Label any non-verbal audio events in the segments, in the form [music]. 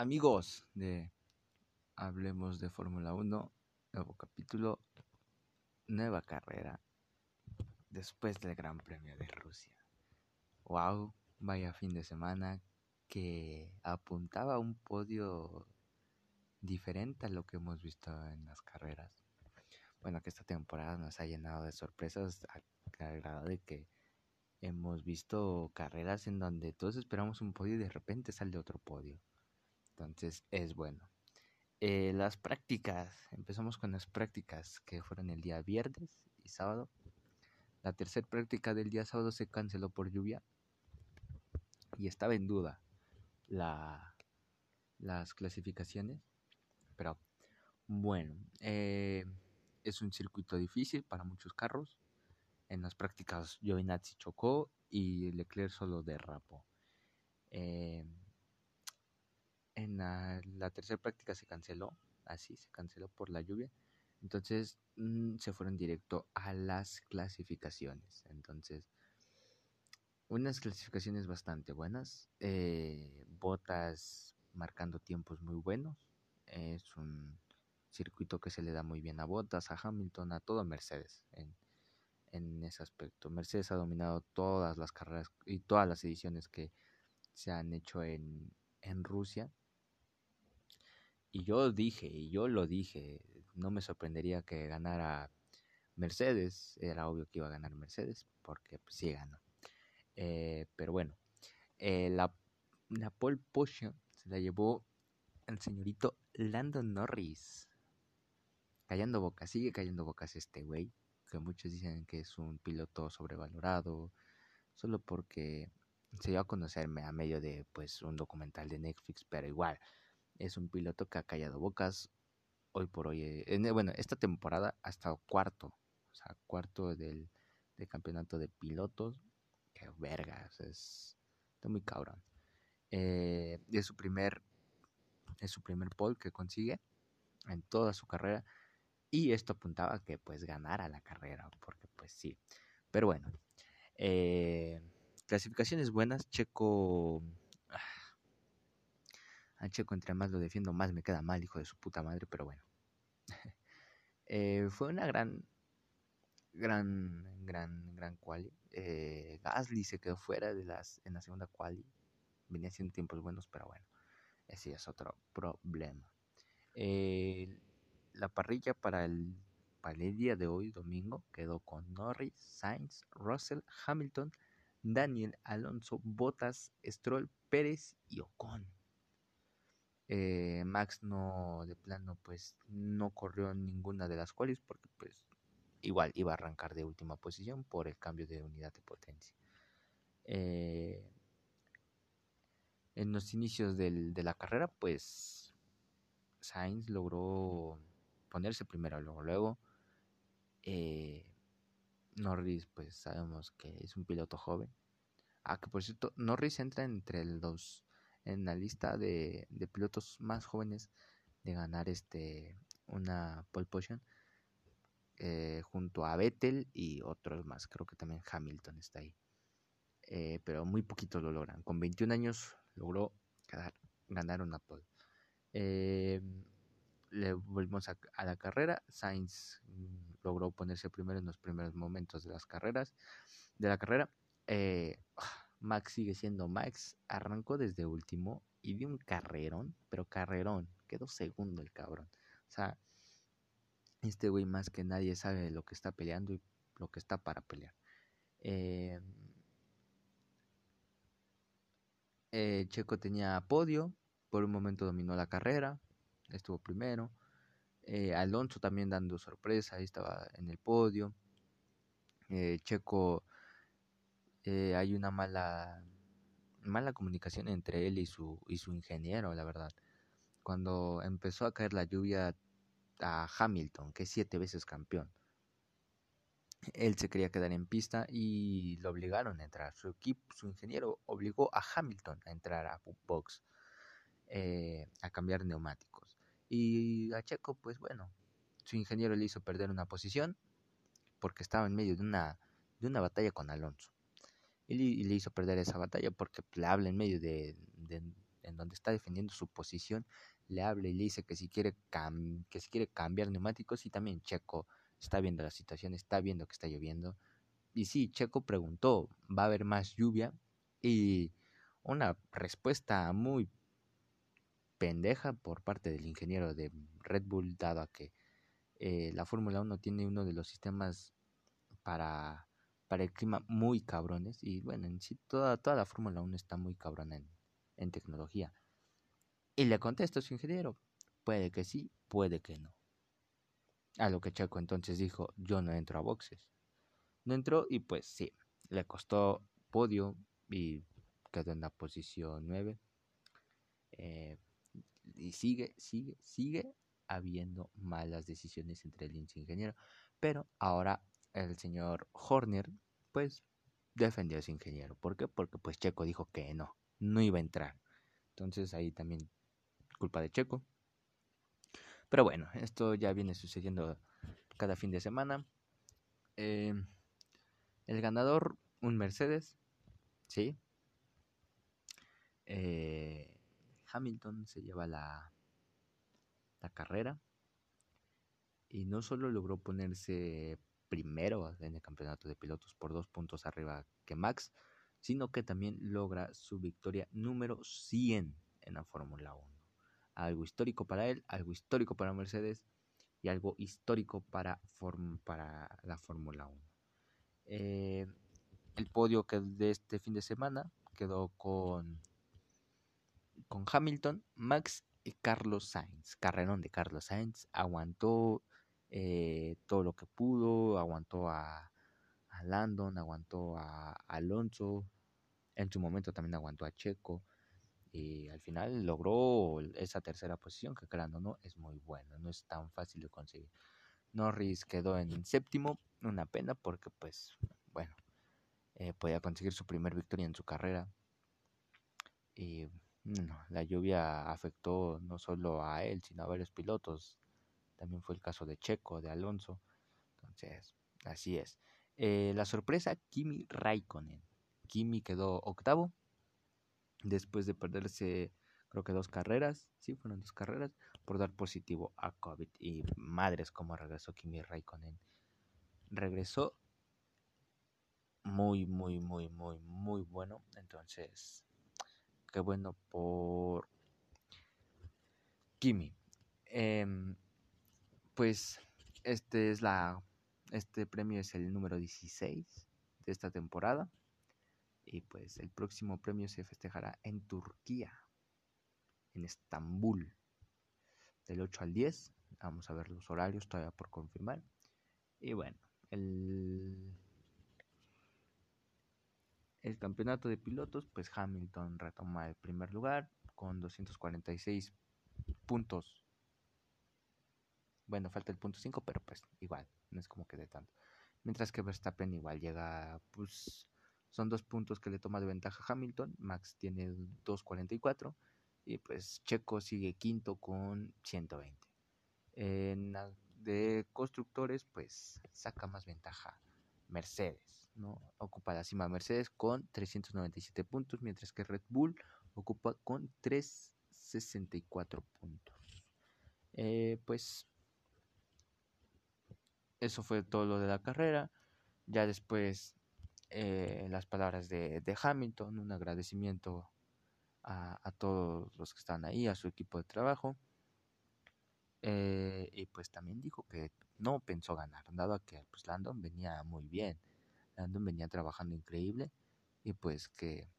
amigos de Hablemos de Fórmula 1, nuevo capítulo, nueva carrera, después del Gran Premio de Rusia. ¡Wow! Vaya fin de semana que apuntaba a un podio diferente a lo que hemos visto en las carreras. Bueno, que esta temporada nos ha llenado de sorpresas al de que hemos visto carreras en donde todos esperamos un podio y de repente sale otro podio. Entonces es bueno. Eh, las prácticas, empezamos con las prácticas que fueron el día viernes y sábado. La tercera práctica del día sábado se canceló por lluvia y estaba en duda la, las clasificaciones. Pero bueno, eh, es un circuito difícil para muchos carros. En las prácticas Giovinazzi chocó y Leclerc solo derrapó. Eh, en la, tercera práctica se canceló, así se canceló por la lluvia. Entonces mm, se fueron directo a las clasificaciones. Entonces, unas clasificaciones bastante buenas. Eh, botas marcando tiempos muy buenos. Es un circuito que se le da muy bien a Botas, a Hamilton, a todo Mercedes en, en ese aspecto. Mercedes ha dominado todas las carreras y todas las ediciones que se han hecho en, en Rusia. Y yo dije, y yo lo dije, no me sorprendería que ganara Mercedes, era obvio que iba a ganar Mercedes, porque pues, sí ganó. Eh, pero bueno, eh, la, la pole position se la llevó el señorito Landon Norris. Callando bocas, sigue callando bocas este güey, que muchos dicen que es un piloto sobrevalorado, solo porque se dio a conocerme a medio de pues un documental de Netflix, pero igual, es un piloto que ha callado bocas hoy por hoy. Eh, bueno, esta temporada ha estado cuarto, o sea, cuarto del, campeonato de pilotos. Que vergas, es está muy cabrón. Eh, es su primer es su primer pole que consigue en toda su carrera y esto apuntaba a que pues ganara la carrera porque pues sí pero bueno eh, clasificaciones buenas Checo a Checo entre más lo defiendo, más me queda mal, hijo de su puta madre, pero bueno. [laughs] Eh, fue una gran, gran, gran, gran quali. Eh, Gasly se quedó fuera de las, en la segunda quali. Venía haciendo tiempos buenos, pero bueno, ese es otro problema. Eh, la parrilla para el, día de hoy, domingo, quedó con Norris, Sainz, Russell, Hamilton, Daniel, Alonso, Bottas, Stroll, Pérez y Ocon. Eh, Max no, de plano, pues no corrió ninguna de las cuales porque pues igual iba a arrancar de última posición por el cambio de unidad de potencia. Eh, en los inicios del, de la carrera, pues Sainz logró ponerse primero, luego, luego eh, Norris, pues sabemos que es un piloto joven. Ah, que por cierto, Norris entra entre los en la lista de, pilotos más jóvenes de ganar este una pole position eh, junto a Vettel y otros más. Creo que también Hamilton está ahí. Eh, pero muy poquitos lo logran. Con 21 años logró ganar una pole. Eh, le volvimos a, la carrera. Sainz mm, logró ponerse primero en los primeros momentos de las carreras. De la carrera. Max sigue siendo Max, arrancó desde último y dio un carrerón, pero carrerón, quedó segundo el cabrón. O sea, este güey más que nadie sabe lo que está peleando y lo que está para pelear. Em, eh, Checo tenía podio, por un momento dominó la carrera, estuvo primero. Eh, Alonso también dando sorpresa, ahí estaba en el podio. Eh, Checo eh, hay una mala, mala comunicación entre él y su, y su ingeniero, la verdad. Cuando empezó a caer la lluvia a Hamilton, que es siete veces campeón, él se quería quedar en pista y lo obligaron a entrar. Su equipo, su ingeniero obligó a Hamilton a entrar a box, eh, a cambiar neumáticos. Y a Checo, pues bueno, su ingeniero le hizo perder una posición porque estaba en medio de una, de una batalla con Alonso y le, hizo perder esa batalla porque le habla en medio de, en donde está defendiendo su posición, le habla y le dice que si quiere, que si quiere cambiar neumáticos y también Checo está viendo la situación, está viendo que está lloviendo. Y sí, Checo preguntó, ¿va a haber más lluvia? Y una respuesta muy pendeja por parte del ingeniero de Red Bull, dado a que eh, la Fórmula 1 tiene uno de los sistemas para, para el clima muy cabrones. Y bueno, en sí, toda, toda la Fórmula 1 está muy cabrona en, en tecnología. Y le contesta a su ingeniero, puede que sí, puede que no. A lo que Checo entonces dijo, yo no entro a boxes. No entró y pues sí, le costó podio y quedó en la posición 9. Eh, y sigue, sigue, sigue habiendo malas decisiones entre el ingeniero. Pero ahora el señor Horner, pues, defendió a ese ingeniero. ¿Por qué? Porque pues Checo dijo que no, no iba a entrar. Entonces ahí también culpa de Checo. Pero bueno, esto ya viene sucediendo cada fin de semana. Eh, el ganador, un Mercedes, ¿sí? Eh, Hamilton se lleva la, la carrera y no solo logró ponerse primero en el campeonato de pilotos por dos puntos arriba que Max, sino que también logra su victoria número 100 en la Fórmula 1. Algo histórico para él, algo histórico para Mercedes y algo histórico para, la Fórmula 1. Eh, el podio que de este fin de semana quedó con, con Hamilton, Max y Carlos Sainz. Carrerón de Carlos Sainz. Aguantó eh, todo lo que pudo, aguantó a, a Landon, aguantó a, Alonso, en su momento también aguantó a Checo y al final logró esa tercera posición que creando no es muy bueno, no es tan fácil de conseguir. Norris quedó en séptimo, una pena porque pues bueno, eh, podía conseguir su primer victoria en su carrera. Y la lluvia afectó no solo a él sino a varios pilotos también fue el caso de Checo, de Alonso. Entonces, así es. Eh, la sorpresa, Kimi Raikkonen. Kimi quedó octavo después de perderse, creo que dos carreras, sí, fueron dos carreras, por dar positivo a COVID. Y madres, cómo regresó Kimi Raikkonen. Regresó muy, muy, muy, muy, muy bueno. Entonces, qué bueno por Kimi. Eh, pues este es la este premio es el número 16 de esta temporada y pues el próximo premio se festejará en Turquía en Estambul del 8 al 10 vamos a ver los horarios todavía por confirmar. Y bueno el el campeonato de pilotos pues Hamilton retoma el primer lugar con 246 puntos bueno, falta el punto 5, pero pues igual, no es como que de tanto. Mientras que Verstappen igual llega, pues son dos puntos que le toma de ventaja a Hamilton. Max tiene 2.44 y pues Checo sigue quinto con 120. En de constructores, pues saca más ventaja Mercedes, ¿no? Ocupa la cima Mercedes con 397 puntos, mientras que Red Bull ocupa con 364 puntos. Eh, pues eso fue todo lo de la carrera. Ya después eh, las palabras de, Hamilton, un agradecimiento a, todos los que están ahí, a su equipo de trabajo. Eh, y pues también dijo que no pensó ganar, dado que pues Landon venía muy bien. Landon venía trabajando increíble y pues que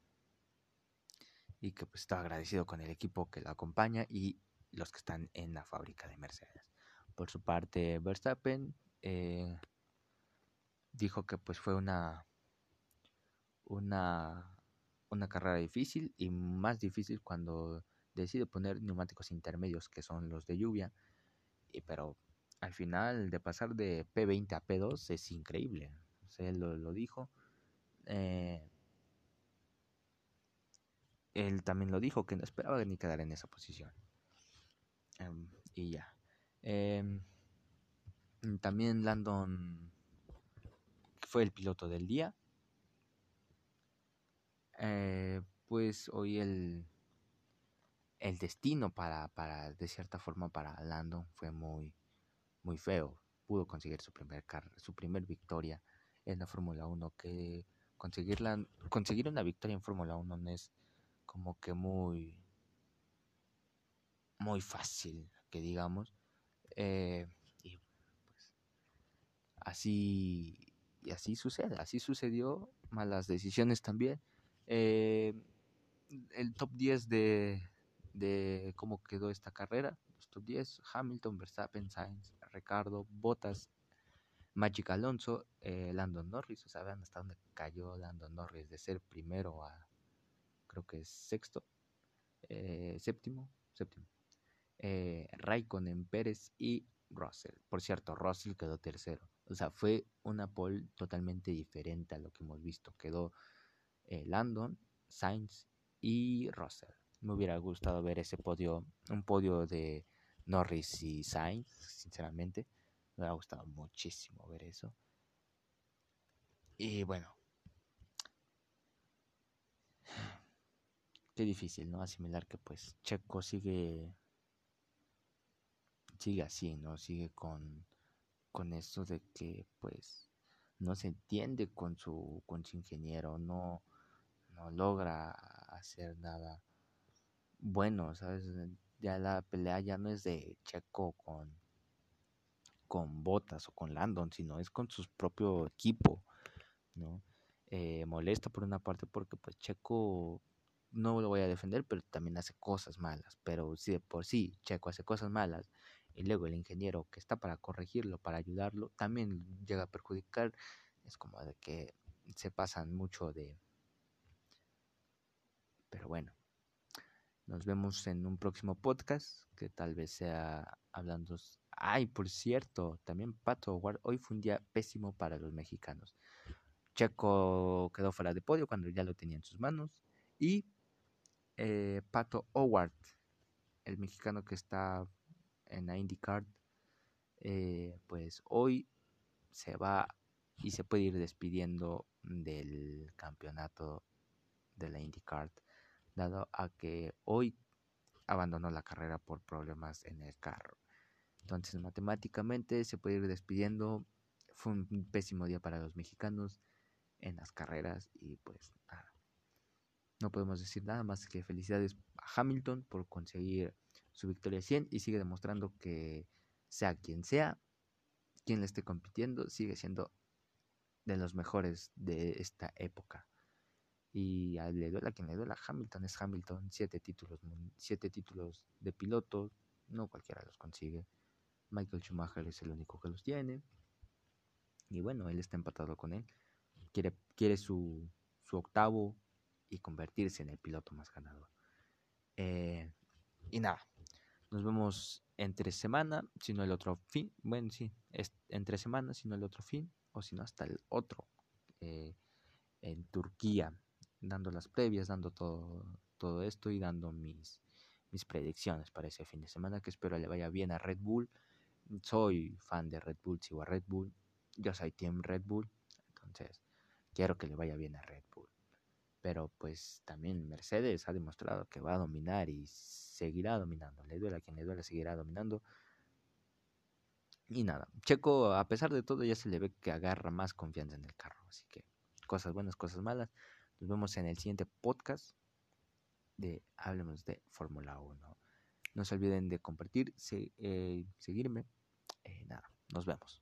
y que pues está agradecido con el equipo que lo acompaña y los que están en la fábrica de Mercedes. Por su parte, Verstappen eh, dijo que pues fue una, una, una carrera difícil y más difícil cuando decide poner neumáticos intermedios que son los de lluvia. Y, pero al final de pasar de P20 a P2 es increíble. él lo, dijo. Eh, él también lo dijo que no esperaba ni quedar en esa posición. Em, y ya. Em, también Landon fue el piloto del día. Eh, pues hoy el, el destino para, para, de cierta forma, para Landon fue muy, muy feo. Pudo conseguir su primer, su primer victoria en la Fórmula 1, que conseguir una victoria en Fórmula 1 no es como que muy, muy fácil, que digamos. Eh, así, y así sucede, así sucedió, malas decisiones también. Eh, el top 10 de, de cómo quedó esta carrera, los top 10, Hamilton, Verstappen, Sainz, Ricardo, Bottas, Magic Alonso, eh, Landon Norris, o sea, vean hasta dónde cayó Landon Norris de ser primero a, creo que es sexto, eh, séptimo, séptimo. Eh, Raikkonen, Pérez y Russell. Por cierto, Russell quedó tercero. O sea, fue una pole totalmente diferente a lo que hemos visto. Quedó eh, Landon, Sainz y Russell. Me hubiera gustado ver ese podio, un podio de Norris y Sainz, sinceramente. Me ha gustado muchísimo ver eso. Y bueno. Qué difícil, ¿no? Asimilar que pues Checo sigue sigue así, ¿no? Sigue con con esto de que pues no se entiende con su con su ingeniero, no no logra hacer nada bueno, ¿sabes? Ya la pelea ya no es de Checo con con Botas o con Landon, sino es con su propio equipo, ¿no? Eh, molesta por una parte porque pues Checo no lo voy a defender, pero también hace cosas malas, pero si de por sí Checo hace cosas malas y luego el ingeniero que está para corregirlo, para ayudarlo, también llega a perjudicar, es como de que se pasan mucho de... Pero bueno, nos vemos en un próximo podcast que tal vez sea hablando Ay, por cierto, también Pato Howard, hoy fue un día pésimo para los mexicanos. Checo quedó fuera de podio cuando ya lo tenía en sus manos. Y eh, Pato Howard, el mexicano que está en la IndyCar, eh, pues hoy se va y se puede ir despidiendo del campeonato de la IndyCar, dado a que hoy abandonó la carrera por problemas en el carro. Entonces, matemáticamente se puede ir despidiendo. Fue un pésimo día para los mexicanos en las carreras y pues nada. No podemos decir nada más que felicidades a Hamilton por conseguir su victoria 100 y sigue demostrando que sea quien sea, quien le esté compitiendo, sigue siendo de los mejores de esta época. Y le duela a quien le duela, Hamilton es Hamilton, siete títulos, siete títulos de piloto, no cualquiera los consigue. Michael Schumacher es el único que los tiene. Y bueno, él está empatado con él. Quiere, quiere su, su octavo y convertirse en el piloto más ganador. Eh, y nada, nos vemos entre semana, si no el otro fin. Bueno, sí, entre semanas, si no el otro fin, o si no hasta el otro. Eh, en Turquía, dando las previas, dando todo, todo esto y dando mis, mis predicciones para ese fin de semana, que espero le vaya bien a Red Bull soy fan de Red Bull, sigo a Red Bull, yo soy Team Red Bull, entonces quiero que le vaya bien a Red Bull. Pero pues también Mercedes ha demostrado que va a dominar y seguirá dominando. Le duele a quien le duele, seguirá dominando. Y nada, Checo, a pesar de todo, ya se le ve que agarra más confianza en el carro. Así que cosas buenas, cosas malas. Nos vemos en el siguiente podcast de Hablemos de Fórmula 1. No se olviden de compartir, eh, seguirme. Eh, nada, nos vemos.